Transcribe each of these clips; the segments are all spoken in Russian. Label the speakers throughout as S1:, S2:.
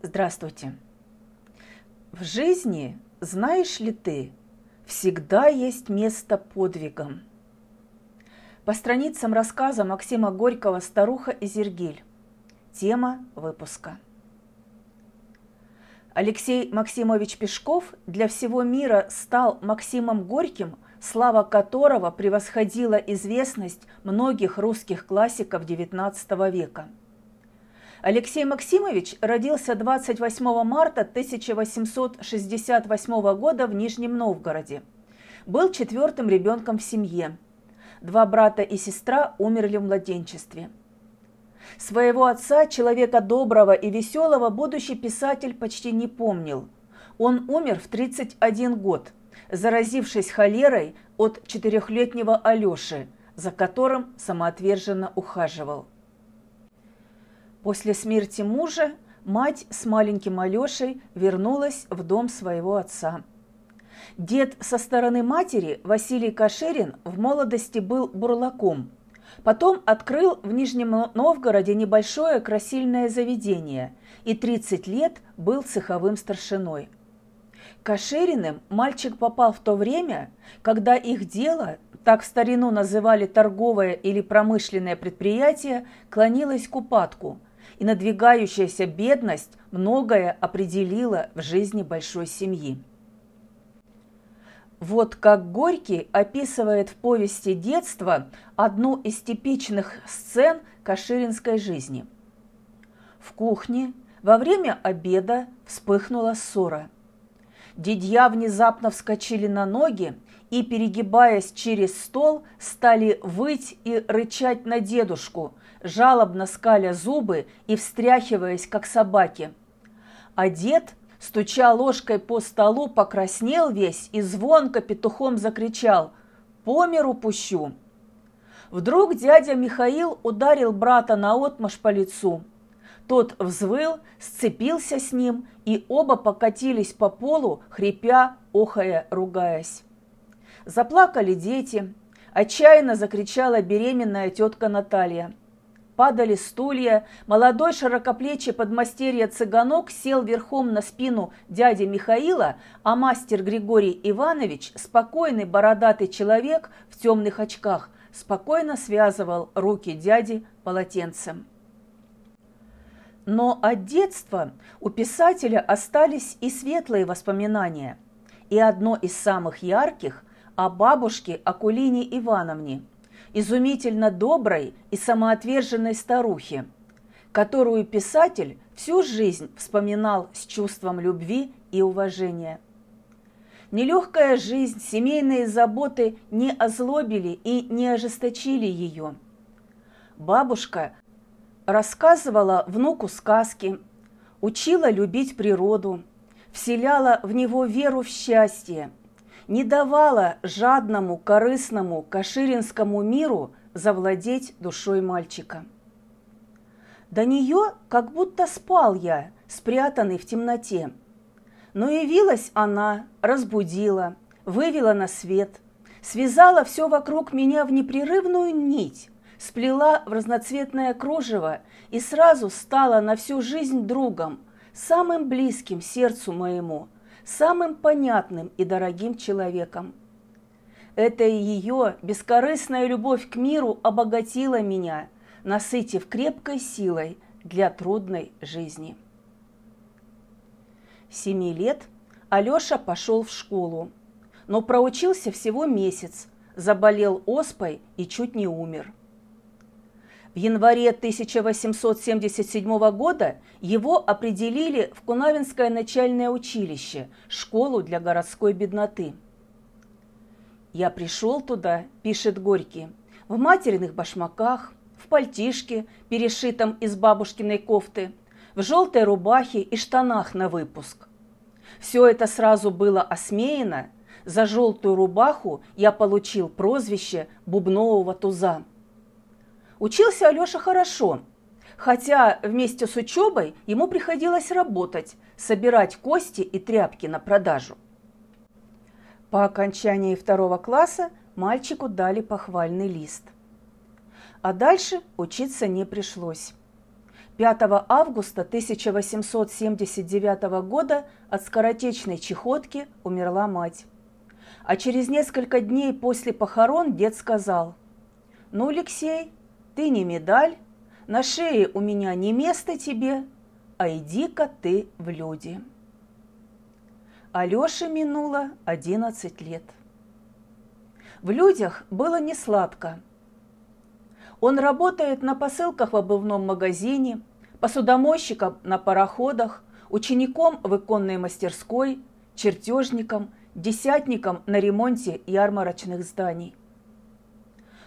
S1: Здравствуйте. В жизни, знаешь ли ты, всегда есть место подвигам. По страницам рассказа Максима Горького «Старуха и Зергиль». Тема выпуска. Алексей Максимович Пешков для всего мира стал Максимом Горьким, слава которого превосходила известность многих русских классиков XIX века – Алексей Максимович родился 28 марта 1868 года в Нижнем Новгороде. Был четвертым ребенком в семье. Два брата и сестра умерли в младенчестве. Своего отца, человека доброго и веселого, будущий писатель почти не помнил. Он умер в 31 год, заразившись холерой от четырехлетнего Алеши, за которым самоотверженно ухаживал. После смерти мужа мать с маленьким Алешей вернулась в дом своего отца. Дед со стороны матери, Василий Кашерин, в молодости был бурлаком. Потом открыл в Нижнем Новгороде небольшое красильное заведение и 30 лет был цеховым старшиной. Кашериным мальчик попал в то время, когда их дело, так в старину называли торговое или промышленное предприятие, клонилось к упадку – и надвигающаяся бедность многое определила в жизни большой семьи. Вот как Горький описывает в повести детства одну из типичных сцен каширинской жизни. В кухне во время обеда вспыхнула ссора. Дедья внезапно вскочили на ноги и, перегибаясь через стол, стали выть и рычать на дедушку, жалобно скаля зубы и встряхиваясь, как собаки. А дед, стуча ложкой по столу, покраснел весь и звонко петухом закричал «По миру пущу!». Вдруг дядя Михаил ударил брата наотмашь по лицу. Тот взвыл, сцепился с ним, и оба покатились по полу, хрипя, охая, ругаясь. Заплакали дети, отчаянно закричала беременная тетка Наталья – падали стулья, молодой широкоплечий подмастерье цыганок сел верхом на спину дяди Михаила, а мастер Григорий Иванович, спокойный бородатый человек в темных очках, спокойно связывал руки дяди полотенцем. Но от детства у писателя остались и светлые воспоминания, и одно из самых ярких о бабушке Акулине Ивановне – изумительно доброй и самоотверженной старухе, которую писатель всю жизнь вспоминал с чувством любви и уважения. Нелегкая жизнь, семейные заботы не озлобили и не ожесточили ее. Бабушка рассказывала внуку сказки, учила любить природу, вселяла в него веру в счастье – не давала жадному, корыстному, каширинскому миру завладеть душой мальчика. До нее как будто спал я, спрятанный в темноте. Но явилась она, разбудила, вывела на свет, связала все вокруг меня в непрерывную нить, сплела в разноцветное кружево и сразу стала на всю жизнь другом, самым близким сердцу моему – самым понятным и дорогим человеком. Это ее бескорыстная любовь к миру обогатила меня, насытив крепкой силой для трудной жизни. Семи лет Алеша пошел в школу, но проучился всего месяц, заболел оспой и чуть не умер. В январе 1877 года его определили в Кунавинское начальное училище, школу для городской бедноты. «Я пришел туда», – пишет Горький, – «в материных башмаках, в пальтишке, перешитом из бабушкиной кофты, в желтой рубахе и штанах на выпуск. Все это сразу было осмеяно, за желтую рубаху я получил прозвище «бубнового туза». Учился Алеша хорошо, хотя вместе с учебой ему приходилось работать, собирать кости и тряпки на продажу. По окончании второго класса мальчику дали похвальный лист. А дальше учиться не пришлось. 5 августа 1879 года от скоротечной чехотки умерла мать. А через несколько дней после похорон дед сказал, «Ну, Алексей, ты не медаль, на шее у меня не место тебе, а иди-ка ты в люди». Алёше минуло 11 лет. В людях было не сладко. Он работает на посылках в обувном магазине, посудомойщиком на пароходах, учеником в иконной мастерской, чертежником, десятником на ремонте ярмарочных зданий.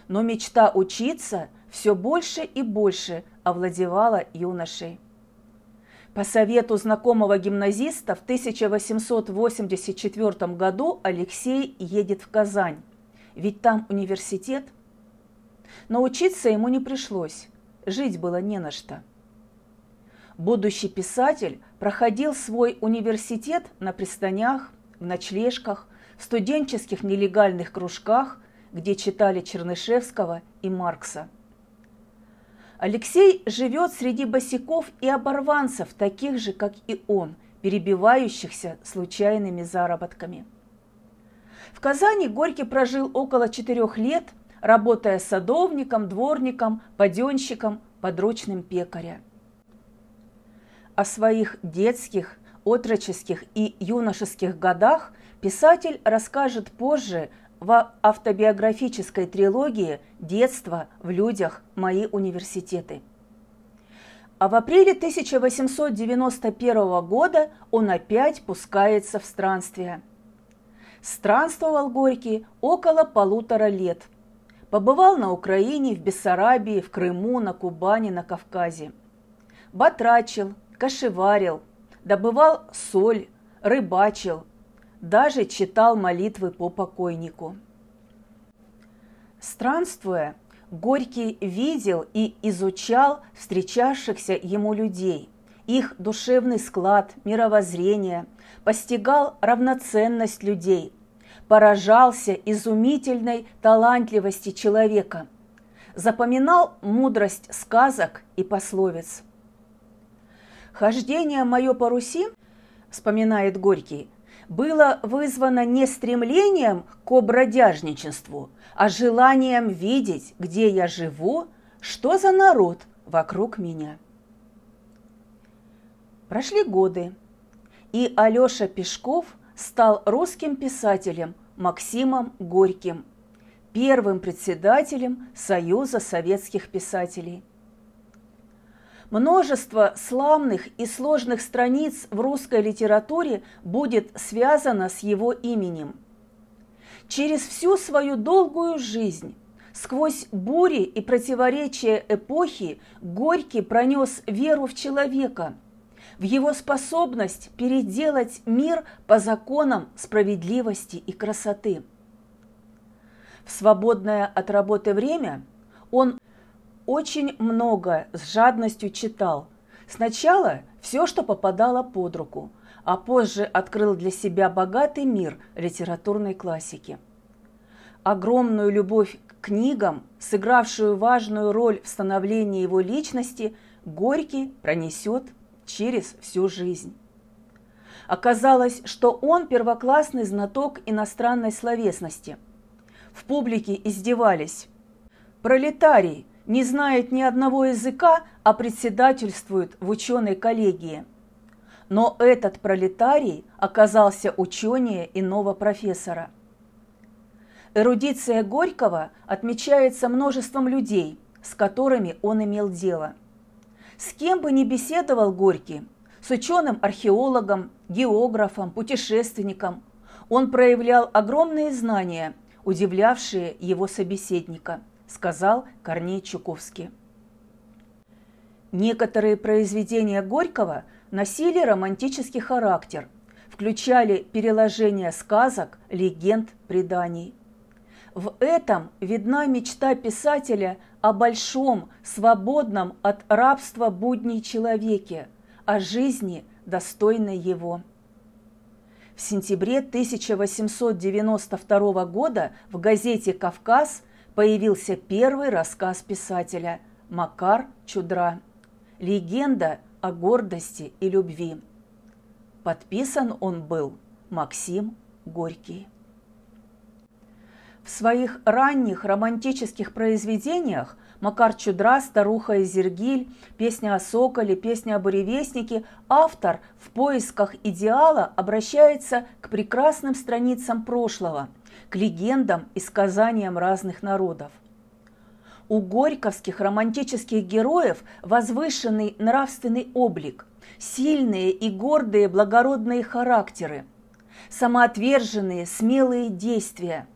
S1: Но мечта учиться все больше и больше овладевала юношей. По совету знакомого гимназиста в 1884 году Алексей едет в Казань, ведь там университет. Но учиться ему не пришлось, жить было не на что – Будущий писатель проходил свой университет на пристанях, в ночлежках, в студенческих нелегальных кружках, где читали Чернышевского и Маркса. Алексей живет среди босиков и оборванцев, таких же, как и он, перебивающихся случайными заработками. В Казани Горький прожил около четырех лет, работая садовником, дворником, паденщиком, подручным пекаря о своих детских, отроческих и юношеских годах писатель расскажет позже в автобиографической трилогии «Детство в людях. Мои университеты». А в апреле 1891 года он опять пускается в странствие. Странствовал Горький около полутора лет. Побывал на Украине, в Бессарабии, в Крыму, на Кубани, на Кавказе. Батрачил, кошеварил, добывал соль, рыбачил, даже читал молитвы по покойнику. Странствуя, Горький видел и изучал встречавшихся ему людей, их душевный склад, мировоззрение, постигал равноценность людей, поражался изумительной талантливости человека, запоминал мудрость сказок и пословиц – Хождение мое по Руси, вспоминает Горький, было вызвано не стремлением к обродяжничеству, а желанием видеть, где я живу, что за народ вокруг меня. Прошли годы, и Алёша Пешков стал русским писателем Максимом Горьким, первым председателем Союза советских писателей – Множество славных и сложных страниц в русской литературе будет связано с его именем. Через всю свою долгую жизнь, сквозь бури и противоречия эпохи, Горький пронес веру в человека, в его способность переделать мир по законам справедливости и красоты. В свободное от работы время он очень много с жадностью читал. Сначала все, что попадало под руку, а позже открыл для себя богатый мир литературной классики. Огромную любовь к книгам, сыгравшую важную роль в становлении его личности, Горький пронесет через всю жизнь. Оказалось, что он первоклассный знаток иностранной словесности. В публике издевались. Пролетарий, не знает ни одного языка, а председательствует в ученой коллегии. Но этот пролетарий оказался ученее иного профессора. Эрудиция Горького отмечается множеством людей, с которыми он имел дело. С кем бы ни беседовал Горький, с ученым-археологом, географом, путешественником, он проявлял огромные знания, удивлявшие его собеседника – сказал Корней Чуковский. Некоторые произведения Горького носили романтический характер, включали переложение сказок, легенд, преданий. В этом видна мечта писателя о большом, свободном от рабства будней человеке, о жизни, достойной его. В сентябре 1892 года в газете «Кавказ» появился первый рассказ писателя «Макар Чудра». Легенда о гордости и любви. Подписан он был Максим Горький. В своих ранних романтических произведениях Макар Чудра, Старуха и Зергиль, Песня о Соколе, Песня о Буревестнике, автор в поисках идеала обращается к прекрасным страницам прошлого, к легендам и сказаниям разных народов. У горьковских романтических героев возвышенный нравственный облик, сильные и гордые благородные характеры, самоотверженные смелые действия,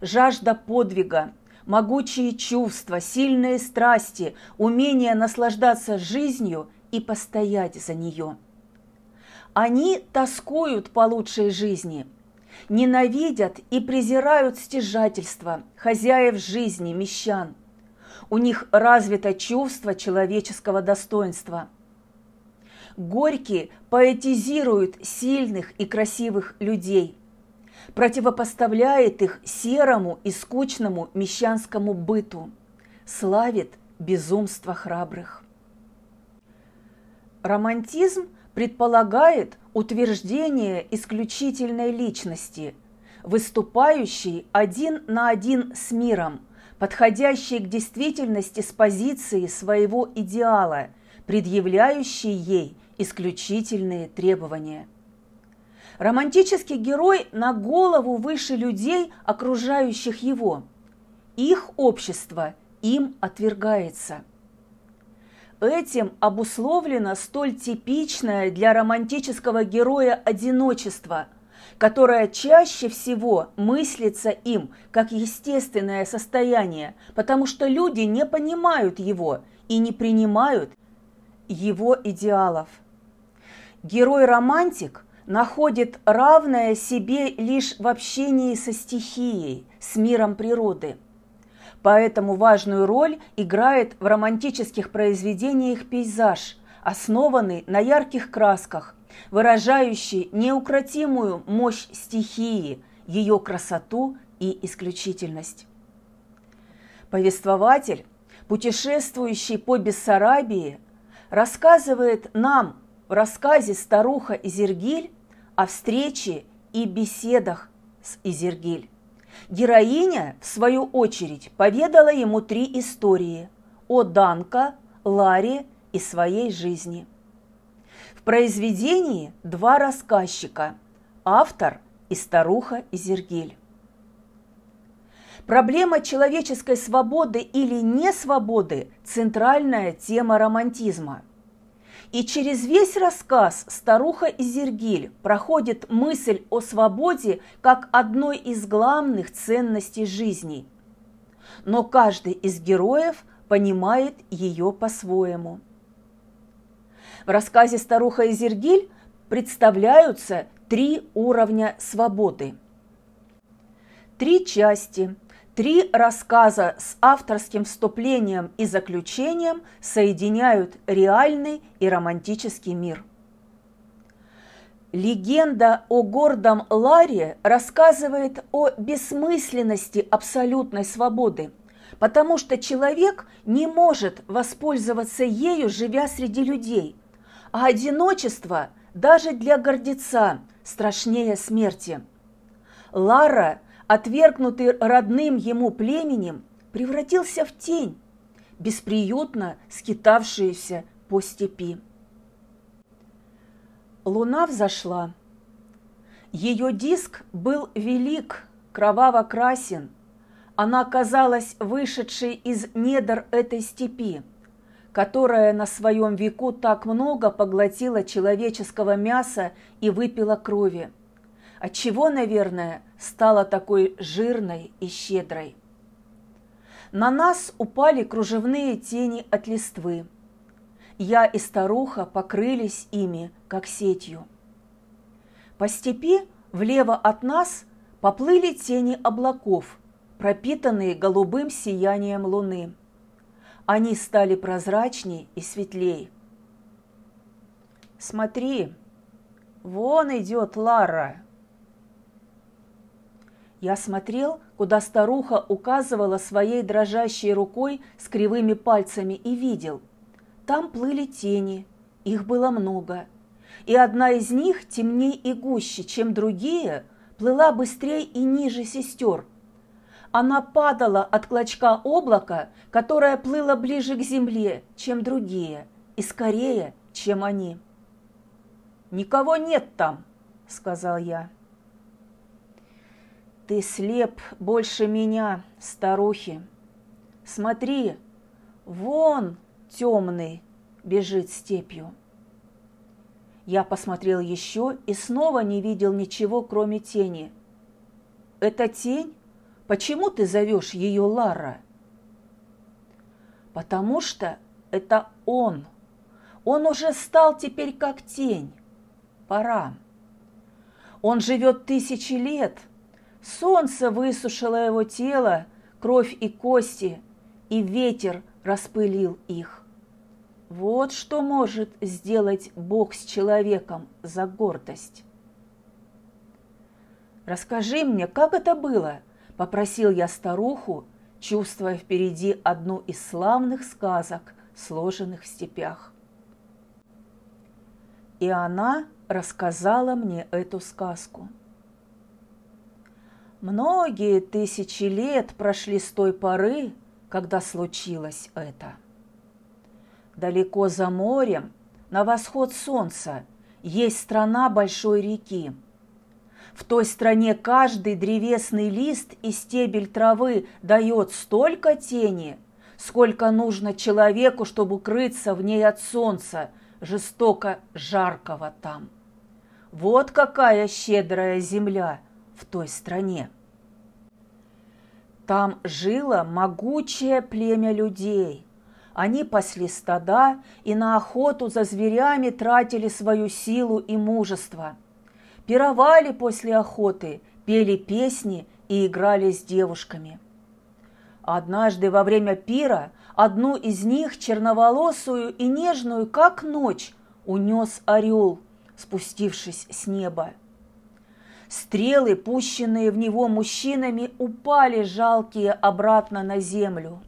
S1: жажда подвига, могучие чувства, сильные страсти, умение наслаждаться жизнью и постоять за нее. Они тоскуют по лучшей жизни, ненавидят и презирают стяжательство хозяев жизни, мещан. У них развито чувство человеческого достоинства. Горький поэтизирует сильных и красивых людей – противопоставляет их серому и скучному мещанскому быту, славит безумство храбрых. Романтизм предполагает утверждение исключительной личности, выступающей один на один с миром, подходящей к действительности с позиции своего идеала, предъявляющей ей исключительные требования – Романтический герой на голову выше людей, окружающих его. Их общество им отвергается. Этим обусловлено столь типичное для романтического героя одиночество, которое чаще всего мыслится им как естественное состояние, потому что люди не понимают его и не принимают его идеалов. Герой-романтик – находит равное себе лишь в общении со стихией, с миром природы. Поэтому важную роль играет в романтических произведениях пейзаж, основанный на ярких красках, выражающий неукротимую мощь стихии, ее красоту и исключительность. Повествователь, путешествующий по Бессарабии, рассказывает нам в рассказе «Старуха Изергиль» о встрече и беседах с Изергиль. Героиня, в свою очередь, поведала ему три истории о Данка, Ларе и своей жизни. В произведении два рассказчика – автор и старуха Изергиль. Проблема человеческой свободы или несвободы – центральная тема романтизма – и через весь рассказ старуха Изергиль проходит мысль о свободе как одной из главных ценностей жизни. Но каждый из героев понимает ее по-своему. В рассказе «Старуха Изергиль» представляются три уровня свободы. Три части, Три рассказа с авторским вступлением и заключением соединяют реальный и романтический мир. Легенда о гордом Ларе рассказывает о бессмысленности абсолютной свободы, потому что человек не может воспользоваться ею, живя среди людей, а одиночество даже для гордеца страшнее смерти. Лара отвергнутый родным ему племенем, превратился в тень, бесприютно скитавшуюся по степи. Луна взошла. Ее диск был велик, кроваво-красен. Она казалась вышедшей из недр этой степи, которая на своем веку так много поглотила человеческого мяса и выпила крови отчего, наверное, стала такой жирной и щедрой. На нас упали кружевные тени от листвы. Я и старуха покрылись ими, как сетью. По степи влево от нас поплыли тени облаков, пропитанные голубым сиянием луны. Они стали прозрачней и светлей. «Смотри, вон идет Лара!» Я смотрел, куда старуха указывала своей дрожащей рукой с кривыми пальцами и видел. Там плыли тени, их было много, и одна из них темней и гуще, чем другие, плыла быстрее и ниже сестер. Она падала от клочка облака, которое плыло ближе к земле, чем другие, и скорее, чем они. «Никого нет там», — сказал я. «Ты слеп больше меня, старухи. Смотри, вон темный бежит степью». Я посмотрел еще и снова не видел ничего, кроме тени. «Это тень? Почему ты зовешь ее Лара?» «Потому что это он. Он уже стал теперь как тень пора. Он живет тысячи лет. Солнце высушило его тело, кровь и кости, и ветер распылил их. Вот что может сделать Бог с человеком за гордость. «Расскажи мне, как это было?» – попросил я старуху, чувствуя впереди одну из славных сказок, сложенных в степях. И она рассказала мне эту сказку. Многие тысячи лет прошли с той поры, когда случилось это. Далеко за морем, на восход солнца, есть страна большой реки. В той стране каждый древесный лист и стебель травы дает столько тени, сколько нужно человеку, чтобы укрыться в ней от солнца, жестоко жаркого там. Вот какая щедрая земля в той стране. Там жило могучее племя людей. Они пасли стада и на охоту за зверями тратили свою силу и мужество. Пировали после охоты, пели песни и играли с девушками. Однажды во время пира одну из них, черноволосую и нежную, как ночь, унес орел – спустившись с неба. Стрелы, пущенные в него мужчинами, упали жалкие обратно на землю.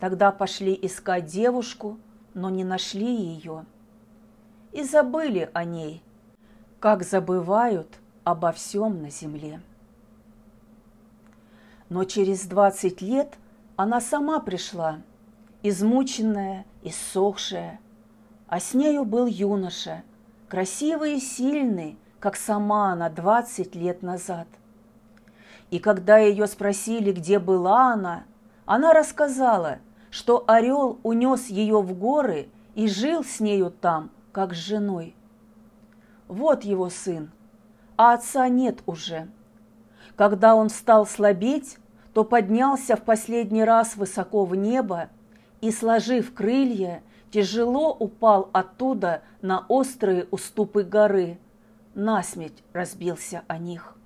S1: Тогда пошли искать девушку, но не нашли ее. И забыли о ней, как забывают обо всем на земле. Но через двадцать лет она сама пришла, измученная, иссохшая, а с нею был юноша – красивый и сильный, как сама она двадцать лет назад. И когда ее спросили, где была она, она рассказала, что орел унес ее в горы и жил с нею там, как с женой. Вот его сын, а отца нет уже. Когда он стал слабеть, то поднялся в последний раз высоко в небо и, сложив крылья, тяжело упал оттуда на острые уступы горы, насмерть разбился о них.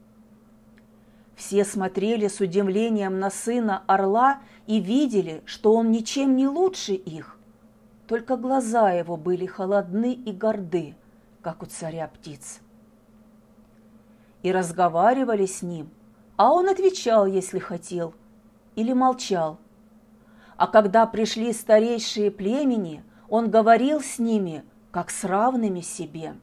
S1: Все смотрели с удивлением на сына орла и видели, что он ничем не лучше их, только глаза его были холодны и горды, как у царя птиц. И разговаривали с ним, а он отвечал, если хотел, или молчал. А когда пришли старейшие племени – он говорил с ними, как с равными себе.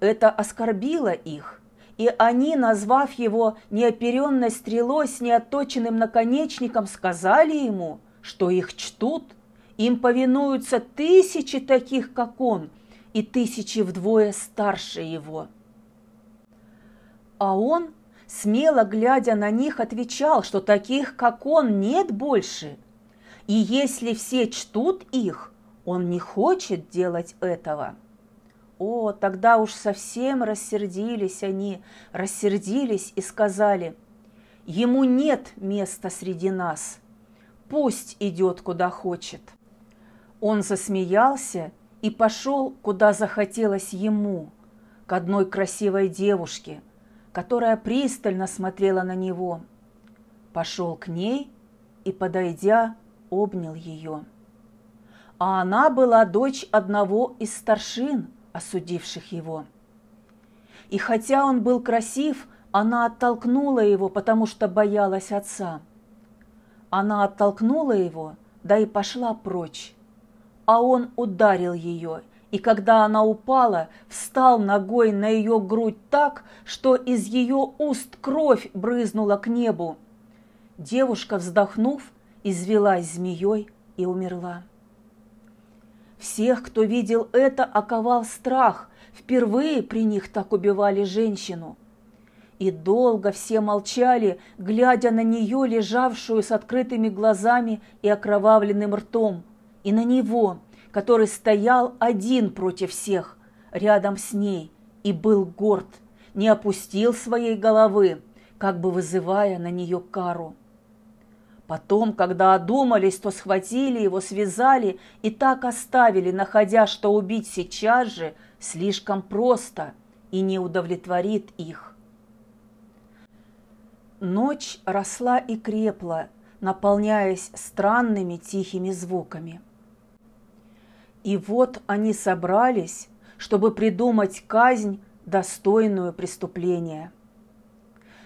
S1: Это оскорбило их, и они, назвав его неоперенной стрелой с неотточенным наконечником, сказали ему, что их чтут, им повинуются тысячи таких, как он, и тысячи вдвое старше его. А он, смело глядя на них, отвечал, что таких, как он, нет больше, и если все чтут их, он не хочет делать этого. О, тогда уж совсем рассердились они, рассердились и сказали, ему нет места среди нас, пусть идет куда хочет. Он засмеялся и пошел, куда захотелось ему, к одной красивой девушке, которая пристально смотрела на него. Пошел к ней и, подойдя, обнял ее. А она была дочь одного из старшин, осудивших его. И хотя он был красив, она оттолкнула его, потому что боялась отца. Она оттолкнула его, да и пошла прочь. а он ударил ее, и когда она упала, встал ногой на ее грудь так, что из ее уст кровь брызнула к небу. Девушка, вздохнув, извелась змеей и умерла. Всех, кто видел это, оковал страх. Впервые при них так убивали женщину. И долго все молчали, глядя на нее, лежавшую с открытыми глазами и окровавленным ртом, и на него, который стоял один против всех, рядом с ней, и был горд, не опустил своей головы, как бы вызывая на нее кару. Потом, когда одумались, то схватили его, связали и так оставили, находя, что убить сейчас же слишком просто и не удовлетворит их. Ночь росла и крепла, наполняясь странными тихими звуками. И вот они собрались, чтобы придумать казнь, достойную преступления.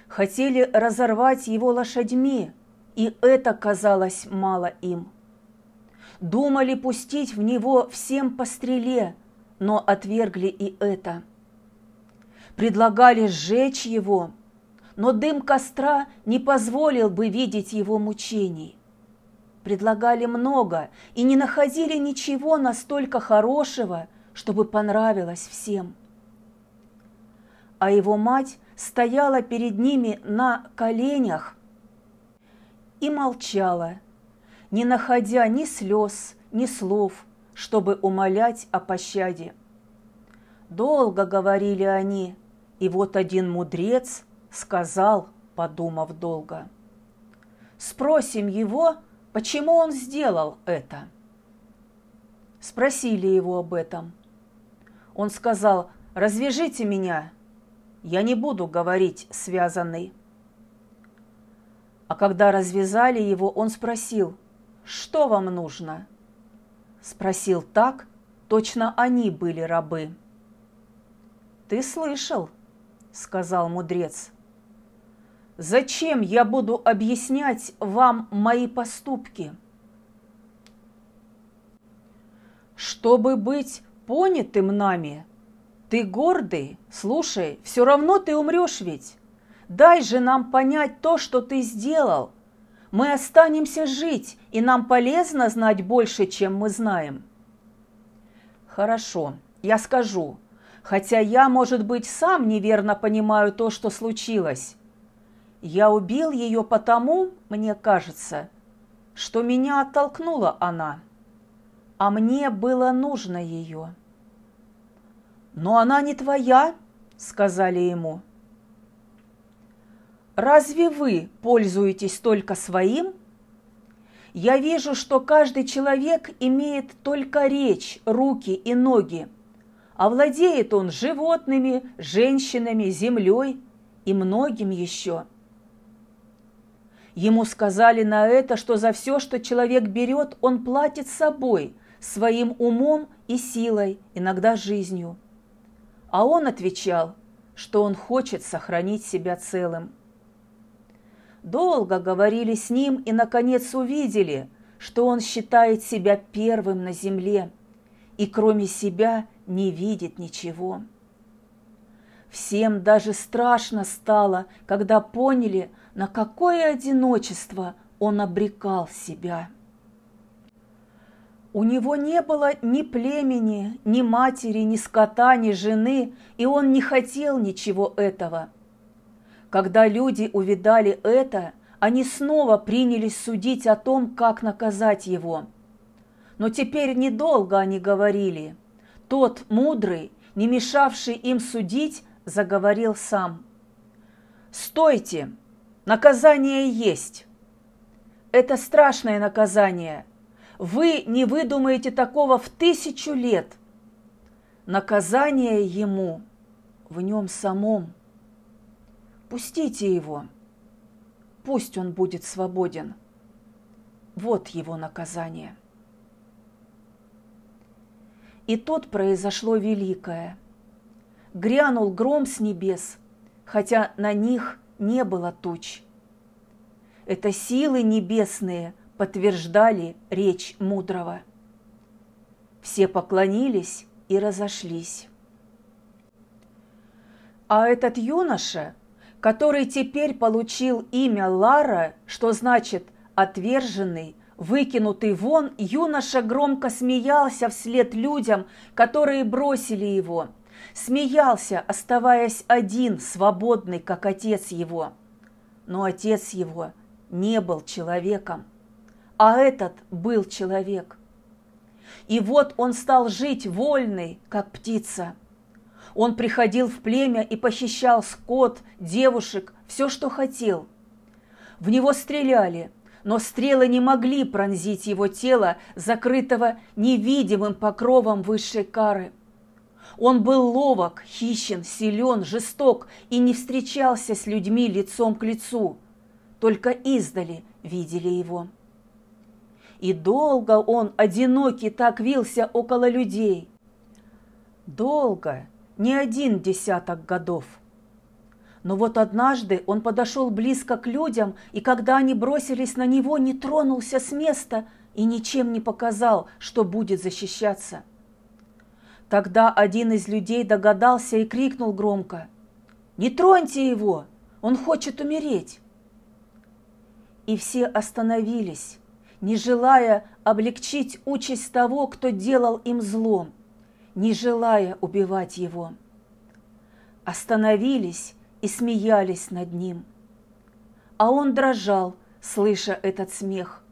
S1: Хотели разорвать его лошадьми, и это казалось мало им. Думали пустить в него всем по стреле, но отвергли и это. Предлагали сжечь его, но дым костра не позволил бы видеть его мучений. Предлагали много и не находили ничего настолько хорошего, чтобы понравилось всем. А его мать стояла перед ними на коленях и молчала, не находя ни слез, ни слов, чтобы умолять о пощаде. Долго говорили они, и вот один мудрец сказал, подумав долго. «Спросим его, почему он сделал это?» Спросили его об этом. Он сказал, «Развяжите меня, я не буду говорить связанный». А когда развязали его, он спросил, «Что вам нужно?» Спросил так, точно они были рабы. «Ты слышал?» – сказал мудрец. «Зачем я буду объяснять вам мои поступки?» «Чтобы быть понятым нами, ты гордый, слушай, все равно ты умрешь ведь. Дай же нам понять то, что ты сделал. Мы останемся жить, и нам полезно знать больше, чем мы знаем. Хорошо, я скажу, хотя я, может быть, сам неверно понимаю то, что случилось. Я убил ее потому, мне кажется, что меня оттолкнула она, а мне было нужно ее. «Но она не твоя», — сказали ему. Разве вы пользуетесь только своим? Я вижу, что каждый человек имеет только речь, руки и ноги, а владеет он животными, женщинами, землей и многим еще. Ему сказали на это, что за все, что человек берет, он платит собой, своим умом и силой, иногда жизнью. А он отвечал, что он хочет сохранить себя целым. Долго говорили с ним и, наконец, увидели, что он считает себя первым на земле и кроме себя не видит ничего. Всем даже страшно стало, когда поняли, на какое одиночество он обрекал себя. У него не было ни племени, ни матери, ни скота, ни жены, и он не хотел ничего этого – когда люди увидали это, они снова принялись судить о том, как наказать его. Но теперь недолго они говорили. Тот мудрый, не мешавший им судить, заговорил сам. «Стойте! Наказание есть! Это страшное наказание. Вы не выдумаете такого в тысячу лет. Наказание ему в нем самом – Пустите его. Пусть он будет свободен. Вот его наказание. И тут произошло великое. Грянул гром с небес, хотя на них не было туч. Это силы небесные подтверждали речь мудрого. все поклонились и разошлись. А этот юноша, который теперь получил имя Лара, что значит «отверженный», Выкинутый вон, юноша громко смеялся вслед людям, которые бросили его. Смеялся, оставаясь один, свободный, как отец его. Но отец его не был человеком, а этот был человек. И вот он стал жить вольный, как птица. Он приходил в племя и похищал скот, девушек, все, что хотел. В него стреляли – но стрелы не могли пронзить его тело, закрытого невидимым покровом высшей кары. Он был ловок, хищен, силен, жесток и не встречался с людьми лицом к лицу, только издали видели его. И долго он, одинокий, так вился около людей. Долго, не один десяток годов – но вот однажды он подошел близко к людям, и когда они бросились на него, не тронулся с места и ничем не показал, что будет защищаться. Тогда один из людей догадался и крикнул громко, «Не троньте его! Он хочет умереть!» И все остановились, не желая облегчить участь того, кто делал им зло, не желая убивать его. Остановились и смеялись над ним. А он дрожал, слыша этот смех,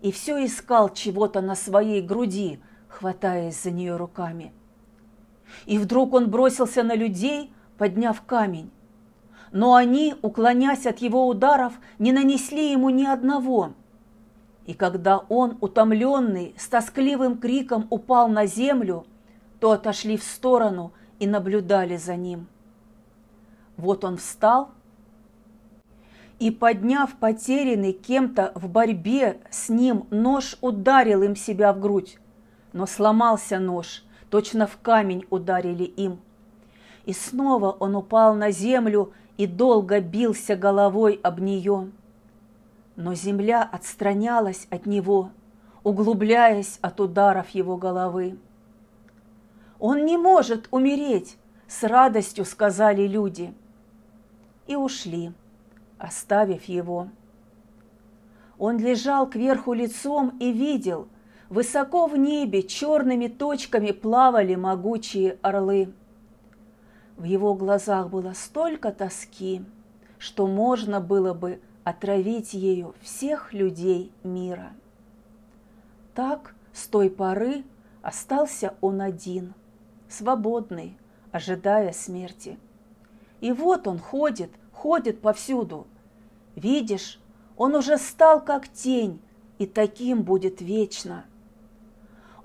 S1: и все искал чего-то на своей груди, хватаясь за нее руками. И вдруг он бросился на людей, подняв камень. Но они, уклонясь от его ударов, не нанесли ему ни одного. И когда он, утомленный, с тоскливым криком упал на землю, то отошли в сторону и наблюдали за ним. Вот он встал и, подняв потерянный кем-то в борьбе с ним нож, ударил им себя в грудь. Но сломался нож, точно в камень ударили им. И снова он упал на землю и долго бился головой об нее. Но земля отстранялась от него, углубляясь от ударов его головы. «Он не может умереть!» – с радостью сказали люди – и ушли, оставив его. Он лежал кверху лицом и видел, высоко в небе черными точками плавали могучие орлы. В его глазах было столько тоски, что можно было бы отравить ею всех людей мира. Так с той поры остался он один, свободный, ожидая смерти. И вот он ходит, ходит повсюду. Видишь, он уже стал как тень, и таким будет вечно.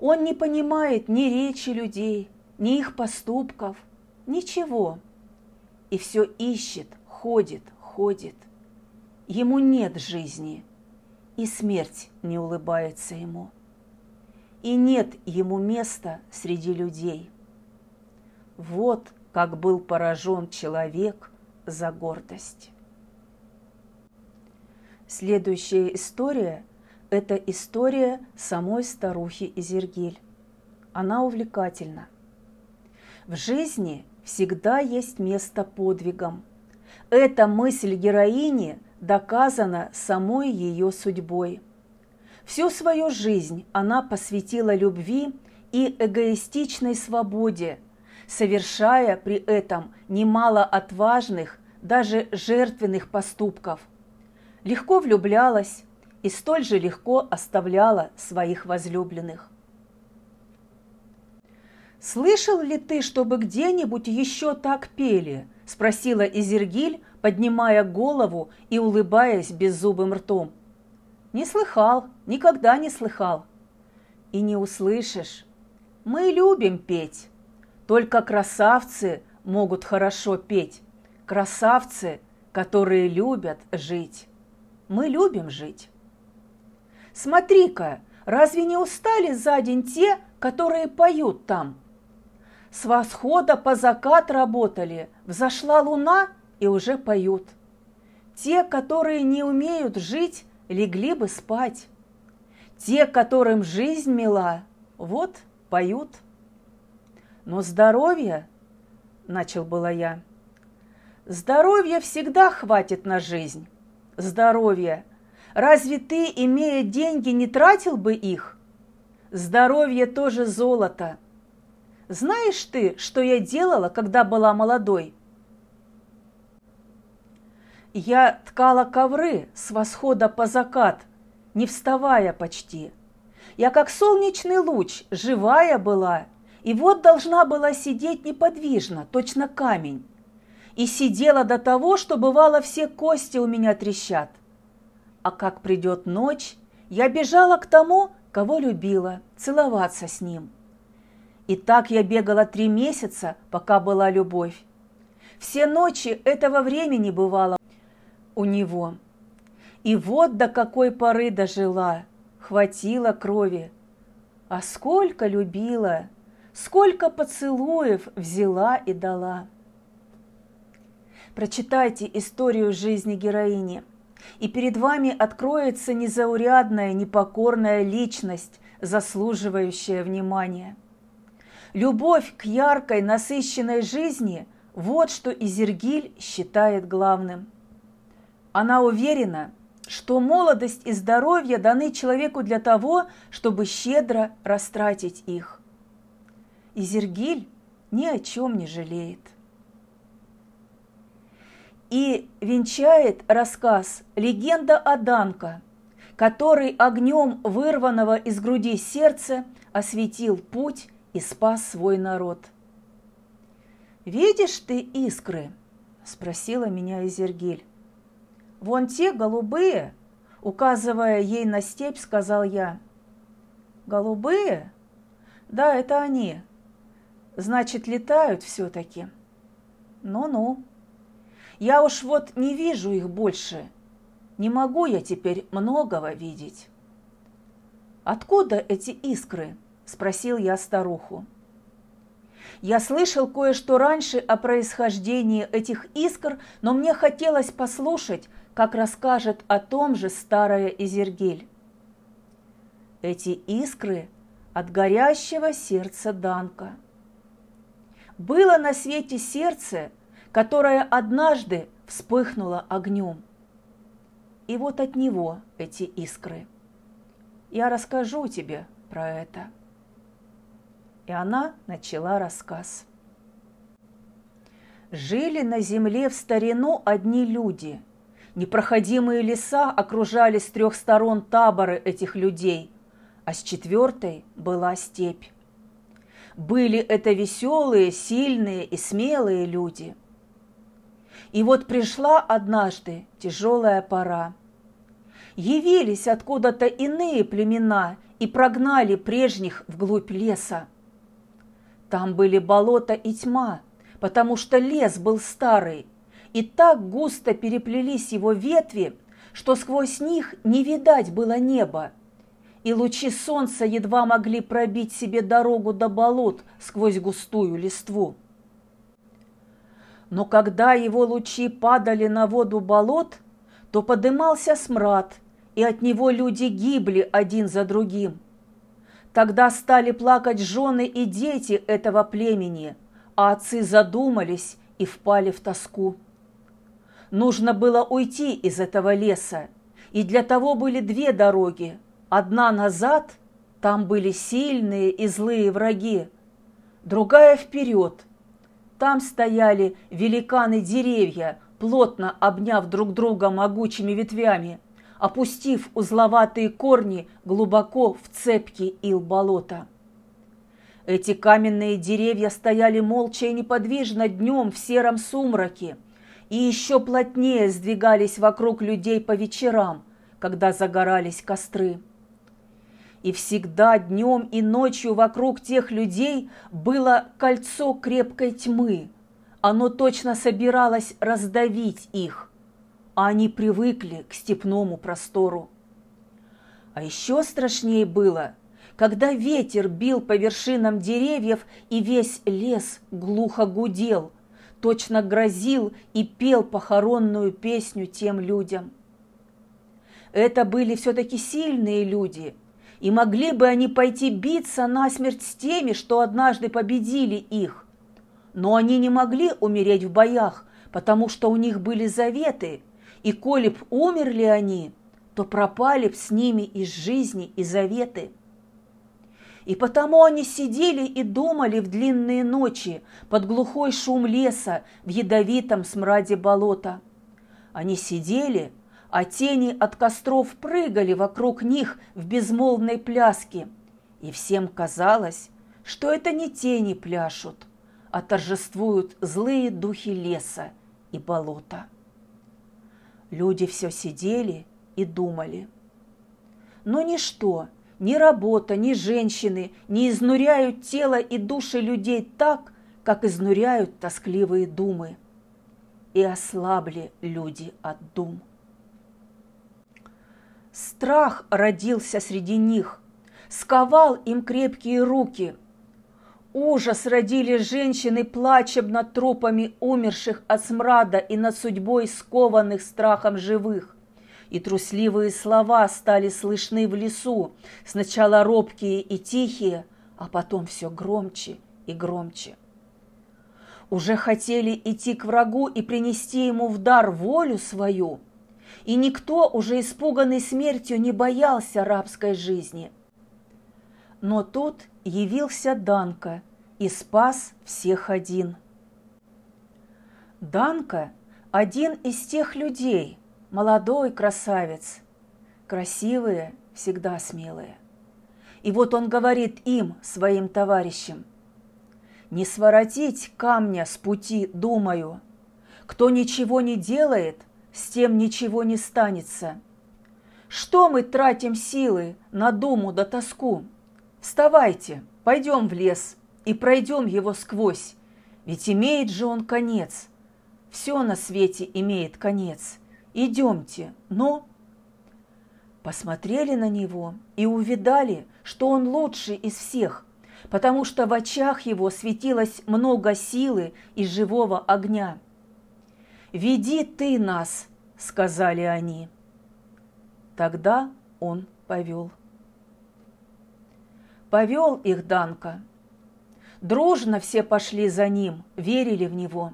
S1: Он не понимает ни речи людей, ни их поступков, ничего. И все ищет, ходит, ходит. Ему нет жизни, и смерть не улыбается ему. И нет ему места среди людей. Вот как был поражен человек – за гордость. Следующая история – это история самой старухи Изергиль. Она увлекательна. В жизни всегда есть место подвигам. Эта мысль героини доказана самой ее судьбой. Всю свою жизнь она посвятила любви и эгоистичной свободе – совершая при этом немало отважных, даже жертвенных поступков. Легко влюблялась и столь же легко оставляла своих возлюбленных. «Слышал ли ты, чтобы где-нибудь еще так пели?» – спросила Изергиль, поднимая голову и улыбаясь беззубым ртом. «Не слыхал, никогда не слыхал». «И не услышишь. Мы любим петь». Только красавцы могут хорошо петь. Красавцы, которые любят жить. Мы любим жить. Смотри-ка, разве не устали за день те, которые поют там? С восхода по закат работали, взошла луна и уже поют. Те, которые не умеют жить, легли бы спать. Те, которым жизнь мила, вот поют. Но здоровья, начал была я. Здоровья всегда хватит на жизнь. Здоровья. Разве ты, имея деньги, не тратил бы их? Здоровье тоже золото. Знаешь ты, что я делала, когда была молодой? Я ткала ковры с восхода по закат, не вставая почти. Я как солнечный луч, живая была, и вот должна была сидеть неподвижно, точно камень. И сидела до того, что бывало все кости у меня трещат. А как придет ночь, я бежала к тому, кого любила, целоваться с ним. И так я бегала три месяца, пока была любовь. Все ночи этого времени бывало у него. И вот до какой поры дожила, хватило крови. А сколько любила, сколько поцелуев взяла и дала. Прочитайте историю жизни героини, и перед вами откроется незаурядная, непокорная личность, заслуживающая внимания – Любовь к яркой, насыщенной жизни – вот что Изергиль считает главным. Она уверена, что молодость и здоровье даны человеку для того, чтобы щедро растратить их. Изергиль ни о чем не жалеет. И венчает рассказ легенда о Данка, который огнем вырванного из груди сердца осветил путь и спас свой народ. «Видишь ты искры?» – спросила меня Изергиль. «Вон те голубые», – указывая ей на степь, сказал я. «Голубые? Да, это они. Значит, летают все-таки. Ну-ну. Я уж вот не вижу их больше. Не могу я теперь многого видеть». «Откуда эти искры?» – спросил я старуху. Я слышал кое-что раньше о происхождении этих искр, но мне хотелось послушать, как расскажет о том же старая Изергиль. Эти искры от горящего сердца Данка. Было на свете сердце, которое однажды вспыхнуло огнем. И вот от него эти искры. Я расскажу тебе про это и она начала рассказ. Жили на земле в старину одни люди. Непроходимые леса окружали с трех сторон таборы этих людей, а с четвертой была степь. Были это веселые, сильные и смелые люди. И вот пришла однажды тяжелая пора. Явились откуда-то иные племена и прогнали прежних вглубь леса. Там были болото и тьма, потому что лес был старый, и так густо переплелись его ветви, что сквозь них не видать было неба, и лучи солнца едва могли пробить себе дорогу до болот сквозь густую листву. Но когда его лучи падали на воду болот, то подымался смрад, и от него люди гибли один за другим – Тогда стали плакать жены и дети этого племени, а отцы задумались и впали в тоску. Нужно было уйти из этого леса, и для того были две дороги. Одна назад, там были сильные и злые враги, другая вперед. Там стояли великаны деревья, плотно обняв друг друга могучими ветвями – опустив узловатые корни глубоко в цепкий ил болота. Эти каменные деревья стояли молча и неподвижно днем в сером сумраке и еще плотнее сдвигались вокруг людей по вечерам, когда загорались костры. И всегда днем и ночью вокруг тех людей было кольцо крепкой тьмы. Оно точно собиралось раздавить их – а они привыкли к степному простору. А еще страшнее было, когда ветер бил по вершинам деревьев, и весь лес глухо гудел, точно грозил и пел похоронную песню тем людям. Это были все-таки сильные люди, и могли бы они пойти биться насмерть с теми, что однажды победили их. Но они не могли умереть в боях, потому что у них были заветы, и коли б умерли они, то пропали б с ними из жизни и заветы. И потому они сидели и думали в длинные ночи под глухой шум леса в ядовитом смраде болота. Они сидели, а тени от костров прыгали вокруг них в безмолвной пляске, и всем казалось, что это не тени пляшут, а торжествуют злые духи леса и болота. Люди все сидели и думали. Но ничто, ни работа, ни женщины не изнуряют тело и души людей так, как изнуряют тоскливые думы. И ослабли люди от дум. Страх родился среди них, сковал им крепкие руки. Ужас родили женщины, плачем над трупами умерших от смрада и над судьбой скованных страхом живых и трусливые слова стали слышны в лесу, сначала робкие и тихие, а потом все громче и громче. Уже хотели идти к врагу и принести ему в дар волю свою, и никто, уже испуганный смертью, не боялся рабской жизни. Но тут явился Данка и спас всех один. Данка – один из тех людей – молодой красавец, красивые, всегда смелые. И вот он говорит им, своим товарищам, «Не своротить камня с пути, думаю. Кто ничего не делает, с тем ничего не станется. Что мы тратим силы на думу да тоску? Вставайте, пойдем в лес и пройдем его сквозь, ведь имеет же он конец. Все на свете имеет конец» идемте, но...» Посмотрели на него и увидали, что он лучший из всех, потому что в очах его светилось много силы и живого огня. «Веди ты нас!» – сказали они. Тогда он повел. Повел их Данка. Дружно все пошли за ним, верили в него.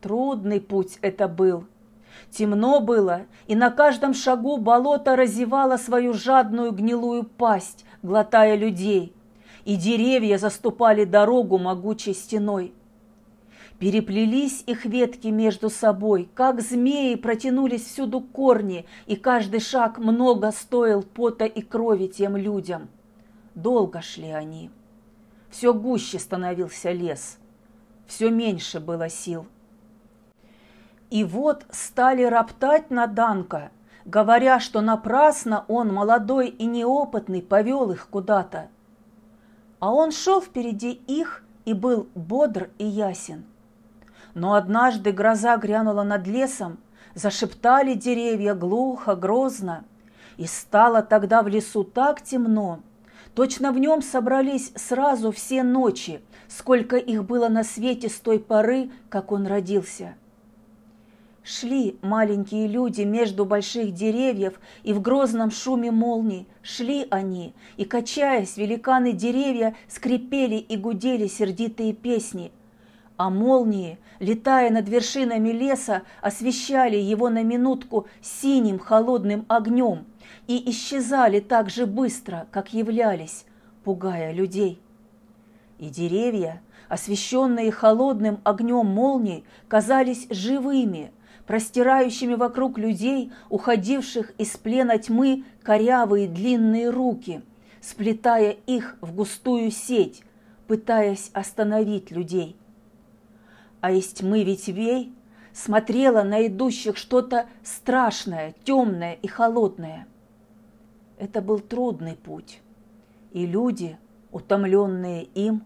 S1: Трудный путь это был – Темно было, и на каждом шагу болото разевало свою жадную гнилую пасть, глотая людей, и деревья заступали дорогу могучей стеной. Переплелись их ветки между собой, как змеи протянулись всюду корни, и каждый шаг много стоил пота и крови тем людям. Долго шли они. Все гуще становился лес, все меньше было сил – и вот стали роптать на Данка, говоря, что напрасно он, молодой и неопытный, повел их куда-то. А он шел впереди их и был бодр и ясен. Но однажды гроза грянула над лесом, зашептали деревья глухо, грозно, и стало тогда в лесу так темно, точно в нем собрались сразу все ночи, сколько их было на свете с той поры, как он родился. Шли маленькие люди между больших деревьев, и в грозном шуме молний шли они, и, качаясь, великаны деревья скрипели и гудели сердитые песни. А молнии, летая над вершинами леса, освещали его на минутку синим холодным огнем и исчезали так же быстро, как являлись, пугая людей. И деревья, освещенные холодным огнем молний, казались живыми – простирающими вокруг людей, уходивших из плена тьмы, корявые длинные руки, сплетая их в густую сеть, пытаясь остановить людей. А из тьмы ветвей смотрело на идущих что-то страшное, темное и холодное. Это был трудный путь, и люди, утомленные им,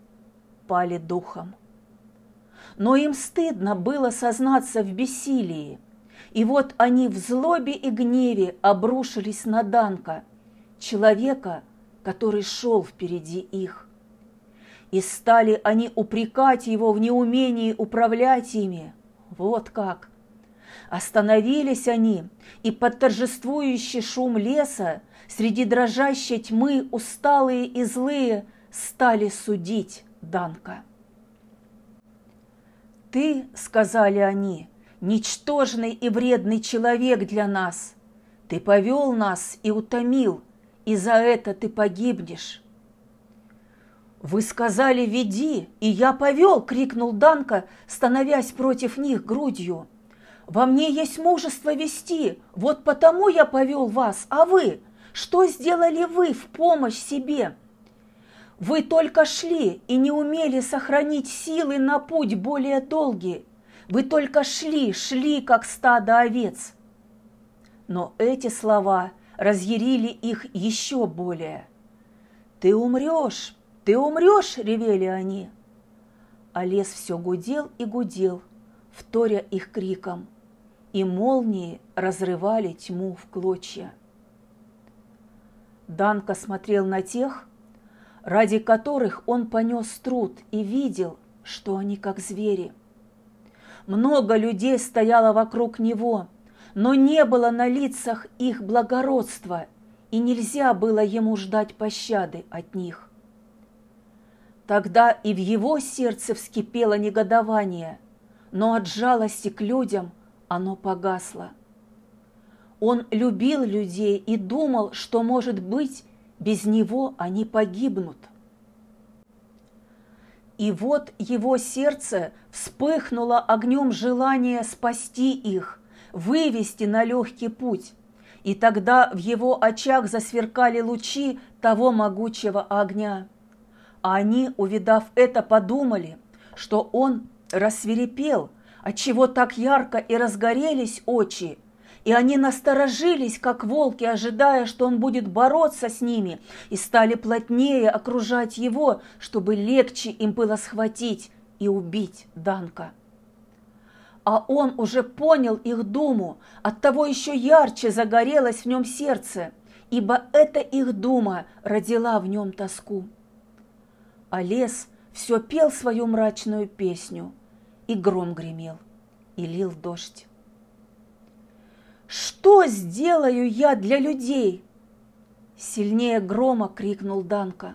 S1: пали духом но им стыдно было сознаться в бессилии. И вот они в злобе и гневе обрушились на Данка, человека, который шел впереди их. И стали они упрекать его в неумении управлять ими. Вот как! Остановились они, и под торжествующий шум леса среди дрожащей тьмы усталые и злые стали судить Данка. «Ты, — сказали они, — ничтожный и вредный человек для нас. Ты повел нас и утомил, и за это ты погибнешь». «Вы сказали, веди, и я повел!» — крикнул Данка, становясь против них грудью. «Во мне есть мужество вести, вот потому я повел вас, а вы? Что сделали вы в помощь себе?» Вы только шли и не умели сохранить силы на путь более долгий. Вы только шли, шли, как стадо овец. Но эти слова разъярили их еще более. «Ты умрешь, ты умрешь!» – ревели они. А лес все гудел и гудел, вторя их криком, и молнии разрывали тьму в клочья. Данка смотрел на тех, ради которых он понес труд и видел, что они как звери. Много людей стояло вокруг него, но не было на лицах их благородства, и нельзя было ему ждать пощады от них. Тогда и в его сердце вскипело негодование, но от жалости к людям оно погасло. Он любил людей и думал, что, может быть, без него они погибнут. И вот его сердце вспыхнуло огнем желания спасти их, вывести на легкий путь. И тогда в его очах засверкали лучи того могучего огня. А они, увидав это, подумали, что он рассверепел, отчего так ярко и разгорелись очи, и они насторожились, как волки, ожидая, что он будет бороться с ними, и стали плотнее окружать его, чтобы легче им было схватить и убить Данка. А он уже понял их думу, оттого еще ярче загорелось в нем сердце, ибо эта их дума родила в нем тоску. А лес все пел свою мрачную песню, и гром гремел, и лил дождь. Что сделаю я для людей? Сильнее грома крикнул Данка.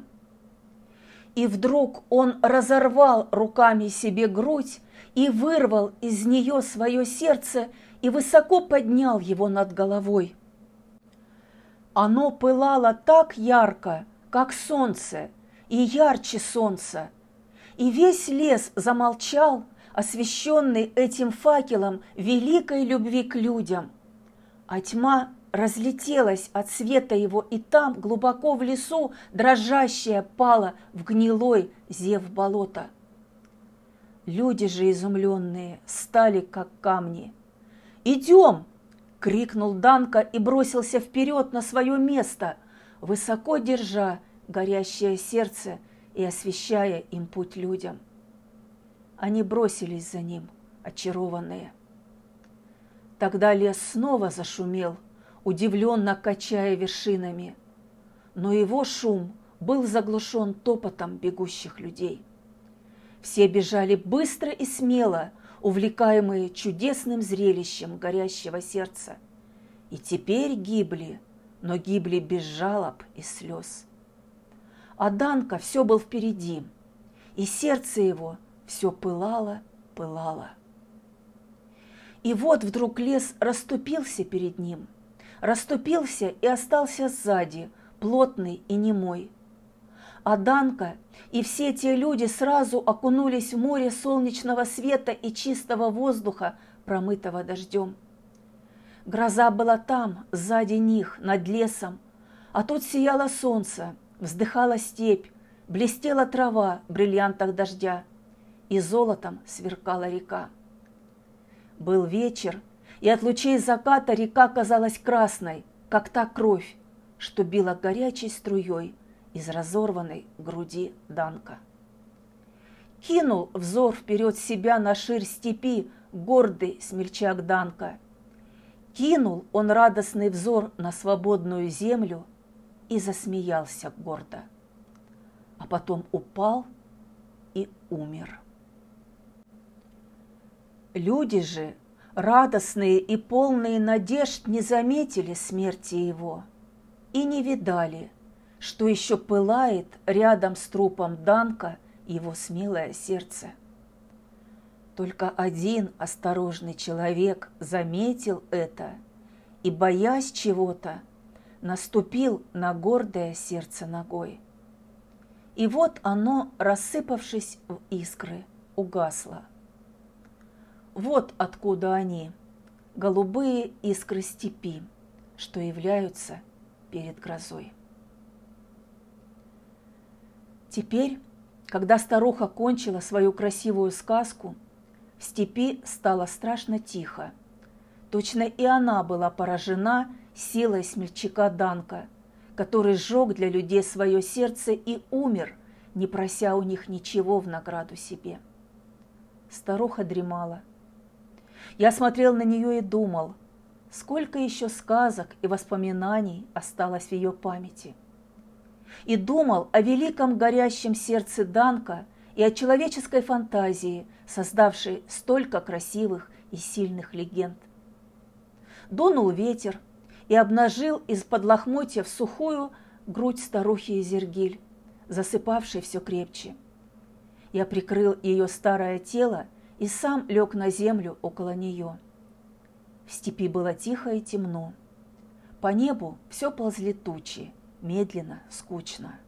S1: И вдруг он разорвал руками себе грудь и вырвал из нее свое сердце и высоко поднял его над головой. Оно пылало так ярко, как солнце, и ярче солнца, и весь лес замолчал, освещенный этим факелом великой любви к людям – а тьма разлетелась от света его, и там, глубоко в лесу, дрожащая пала в гнилой зев болота. Люди же изумленные стали, как камни. «Идем!» — крикнул Данка и бросился вперед на свое место, высоко держа горящее сердце и освещая им путь людям. Они бросились за ним, очарованные. Тогда лес снова зашумел, удивленно качая вершинами. Но его шум был заглушен топотом бегущих людей. Все бежали быстро и смело, увлекаемые чудесным зрелищем горящего сердца. И теперь гибли, но гибли без жалоб и слез. А Данка все был впереди, и сердце его все пылало, пылало. И вот вдруг лес расступился перед ним, расступился и остался сзади, плотный и немой. А Данка и все те люди сразу окунулись в море солнечного света и чистого воздуха, промытого дождем. Гроза была там, сзади них, над лесом, а тут сияло солнце, вздыхала степь, блестела трава в бриллиантах дождя, и золотом сверкала река. Был вечер, и от лучей заката река казалась красной, как та кровь, что била горячей струей из разорванной груди Данка. Кинул взор вперед себя на ширь степи гордый смельчак Данка. Кинул он радостный взор на свободную землю и засмеялся гордо. А потом упал и умер. Люди же, радостные и полные надежд не заметили смерти его и не видали, что еще пылает рядом с трупом Данка его смелое сердце. Только один осторожный человек заметил это и, боясь чего-то, наступил на гордое сердце ногой. И вот оно, рассыпавшись в искры, угасло. Вот откуда они, голубые искры степи, что являются перед грозой. Теперь, когда старуха кончила свою красивую сказку, в степи стало страшно тихо. Точно и она была поражена силой смельчака Данка, который сжег для людей свое сердце и умер, не прося у них ничего в награду себе. Старуха дремала. Я смотрел на нее и думал, сколько еще сказок и воспоминаний осталось в ее памяти. И думал о великом горящем сердце Данка и о человеческой фантазии, создавшей столько красивых и сильных легенд. Дунул ветер и обнажил из-под лохмотьев сухую грудь старухи Изергиль, засыпавшей все крепче. Я прикрыл ее старое тело и сам лег на землю около нее. В степи было тихо и темно. По небу все ползли тучи, медленно, скучно.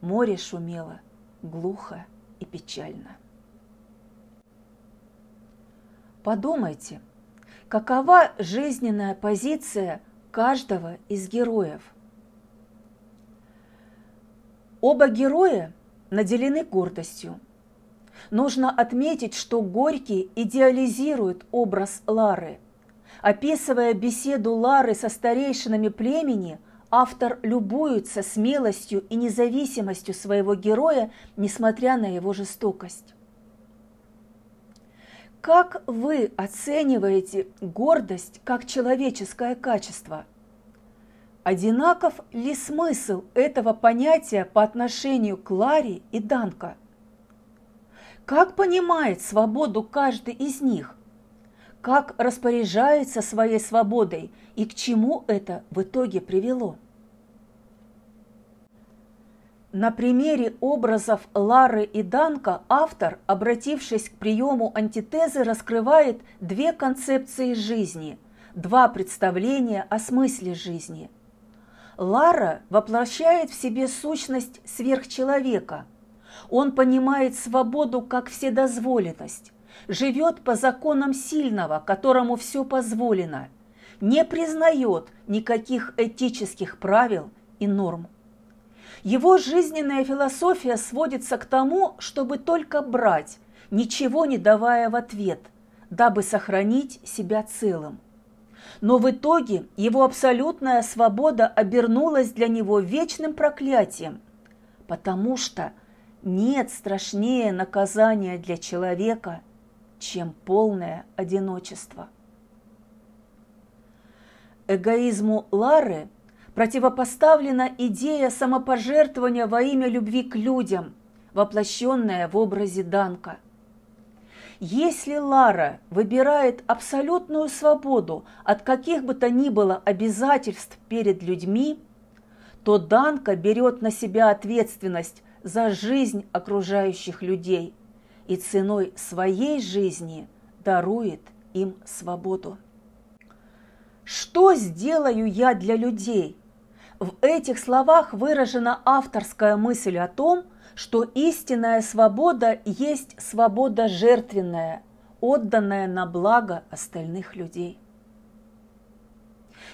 S1: Море шумело, глухо и печально. Подумайте, какова жизненная позиция каждого из героев? Оба героя наделены гордостью. Нужно отметить, что Горький идеализирует образ Лары. Описывая беседу Лары со старейшинами племени, автор любуется смелостью и независимостью своего героя, несмотря на его жестокость. Как вы оцениваете гордость как человеческое качество? Одинаков ли смысл этого понятия по отношению к Ларе и Данко? Как понимает свободу каждый из них? Как распоряжается своей свободой и к чему это в итоге привело? На примере образов Лары и Данка автор, обратившись к приему антитезы, раскрывает две концепции жизни, два представления о смысле жизни. Лара воплощает в себе сущность сверхчеловека. Он понимает свободу как вседозволенность, живет по законам сильного, которому все позволено, не признает никаких этических правил и норм. Его жизненная философия сводится к тому, чтобы только брать, ничего не давая в ответ, дабы сохранить себя целым. Но в итоге его абсолютная свобода обернулась для него вечным проклятием, потому что нет страшнее наказания для человека, чем полное одиночество. Эгоизму Лары – противопоставлена идея самопожертвования во имя любви к людям, воплощенная в образе Данка. Если Лара выбирает абсолютную свободу от каких бы то ни было обязательств перед людьми, то Данка берет на себя ответственность за жизнь окружающих людей и ценой своей жизни дарует им свободу. Что сделаю я для людей? В этих словах выражена авторская мысль о том, что истинная свобода есть свобода жертвенная, отданная на благо остальных людей.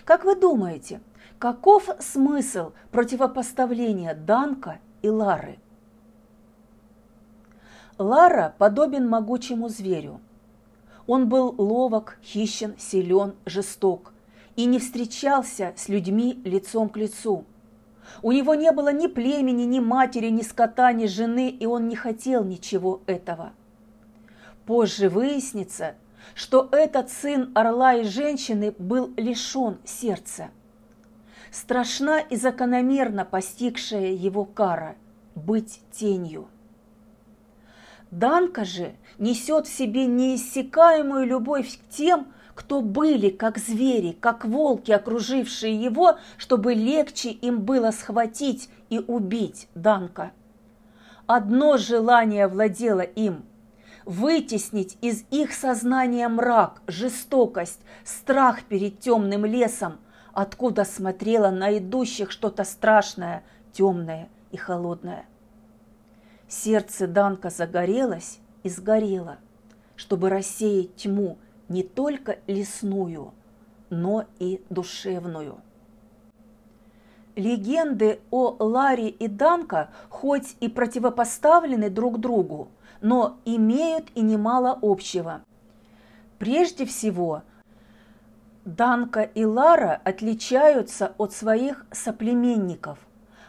S1: Как вы думаете, каков смысл противопоставления Данка и Лары? Лара подобен могучему зверю. Он был ловок, хищен, силен, жесток и не встречался с людьми лицом к лицу. У него не было ни племени, ни матери, ни скота, ни жены, и он не хотел ничего этого. Позже выяснится, что этот сын орла и женщины был лишен сердца. Страшна и закономерно постигшая его кара – быть тенью. Данка же несет в себе неиссякаемую любовь к тем, кто были, как звери, как волки, окружившие его, чтобы легче им было схватить и убить Данка. Одно желание владело им – вытеснить из их сознания мрак, жестокость, страх перед темным лесом, откуда смотрело на идущих что-то страшное, темное и холодное. Сердце Данка загорелось и сгорело, чтобы рассеять тьму не только лесную, но и душевную. Легенды о Ларе и Данка хоть и противопоставлены друг другу, но имеют и немало общего. Прежде всего, Данка и Лара отличаются от своих соплеменников.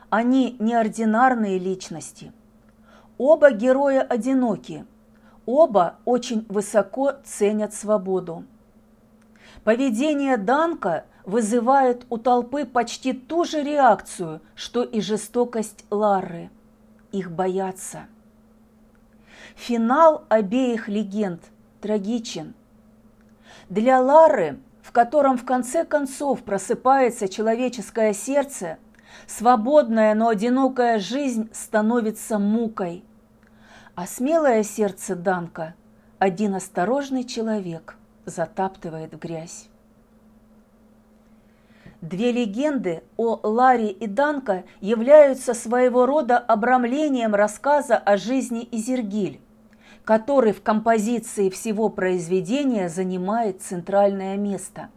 S1: Они неординарные личности. Оба героя одиноки, оба очень высоко ценят свободу. Поведение Данка – вызывает у толпы почти ту же реакцию, что и жестокость Лары. Их боятся. Финал обеих легенд трагичен. Для Лары, в котором в конце концов просыпается человеческое сердце, свободная, но одинокая жизнь становится мукой. А смелое сердце Данка один осторожный человек затаптывает в грязь. Две легенды о Ларе и Данка являются своего рода обрамлением рассказа о жизни Изергиль, который в композиции всего произведения занимает центральное место.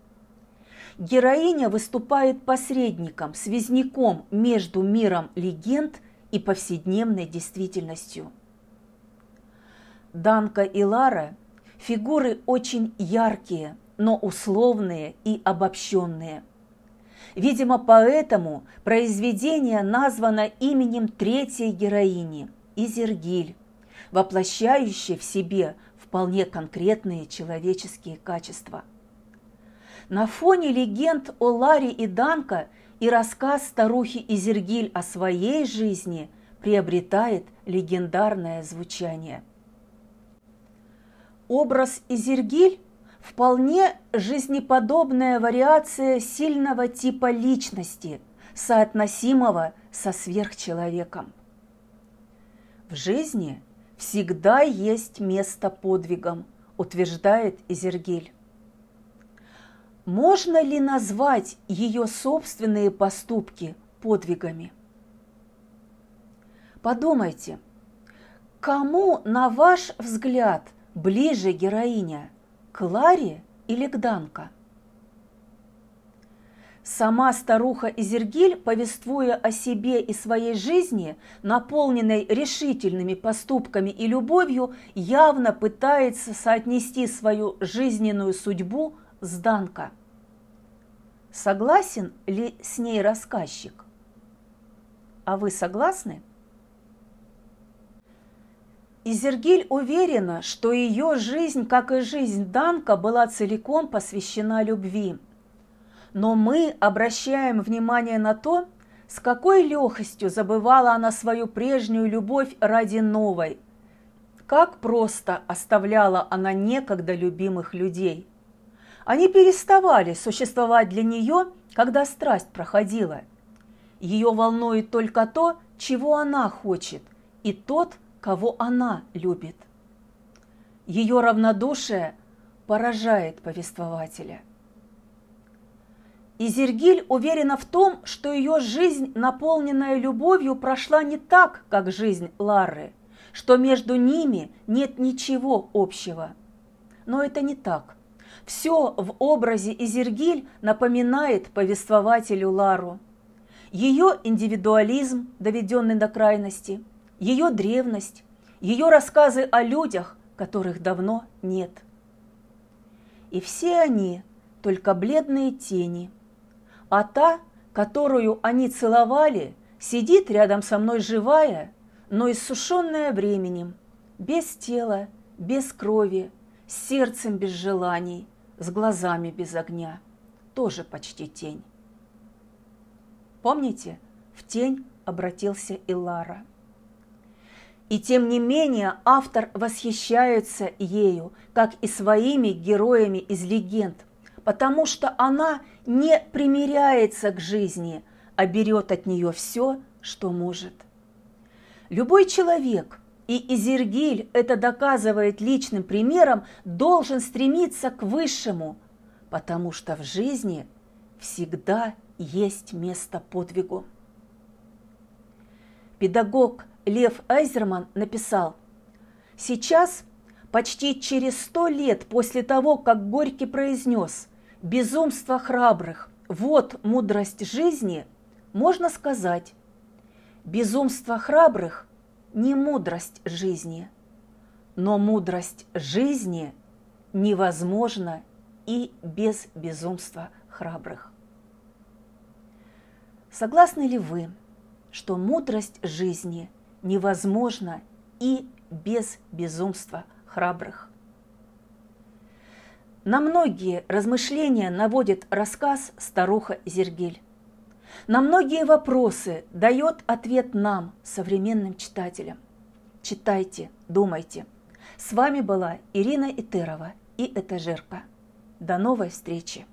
S1: Героиня выступает посредником, связником между миром легенд и повседневной действительностью. Данка и Лара – фигуры очень яркие, но условные и обобщенные – Видимо, поэтому произведение названо именем третьей героини – Изергиль, воплощающей в себе вполне конкретные человеческие качества. На фоне легенд о Ларе и Данка и рассказ старухи Изергиль о своей жизни приобретает легендарное звучание. Образ Изергиль вполне жизнеподобная вариация сильного типа личности, соотносимого со сверхчеловеком. В жизни всегда есть место подвигам, утверждает Изергиль. Можно ли назвать ее собственные поступки подвигами? Подумайте, кому, на ваш взгляд, ближе героиня – к Ларе или к Данка? Сама старуха Изергиль, повествуя о себе и своей жизни, наполненной решительными поступками и любовью, явно пытается соотнести свою жизненную судьбу с Данка. Согласен ли с ней рассказчик? А вы согласны? Изергиль уверена, что ее жизнь, как и жизнь Данка, была целиком посвящена любви. Но мы обращаем внимание на то, с какой легкостью забывала она свою прежнюю любовь ради новой. Как просто оставляла она некогда любимых людей. Они переставали существовать для нее, когда страсть проходила. Ее волнует только то, чего она хочет, и тот, кого она любит. Ее равнодушие поражает повествователя. Изергиль уверена в том, что ее жизнь, наполненная любовью, прошла не так, как жизнь Лары, что между ними нет ничего общего. Но это не так. Все в образе Изергиль напоминает повествователю Лару. Ее индивидуализм, доведенный до крайности – ее древность, ее рассказы о людях, которых давно нет. И все они только бледные тени, а та, которую они целовали, сидит рядом со мной живая, но иссушенная временем, без тела, без крови, с сердцем без желаний, с глазами без огня, тоже почти тень. Помните, в тень обратился Илара – И тем не менее автор восхищается ею, как и своими героями из легенд, потому что она не примиряется к жизни, а берет от нее все, что может. Любой человек, и Изергиль это доказывает личным примером, должен стремиться к высшему, потому что в жизни всегда есть место подвигу. Педагог Лев Айзерман написал, «Сейчас, почти через сто лет после того, как Горький произнес «безумство храбрых, вот мудрость жизни», можно сказать, безумство храбрых – не мудрость жизни, но мудрость жизни невозможна и без безумства храбрых. Согласны ли вы, что мудрость жизни невозможна и без безумства храбрых? На многие размышления наводит рассказ старуха Зергель. На многие вопросы дает ответ нам, современным читателям. Читайте, думайте. С вами была Ирина Итерова и Этажерка. До новой встречи!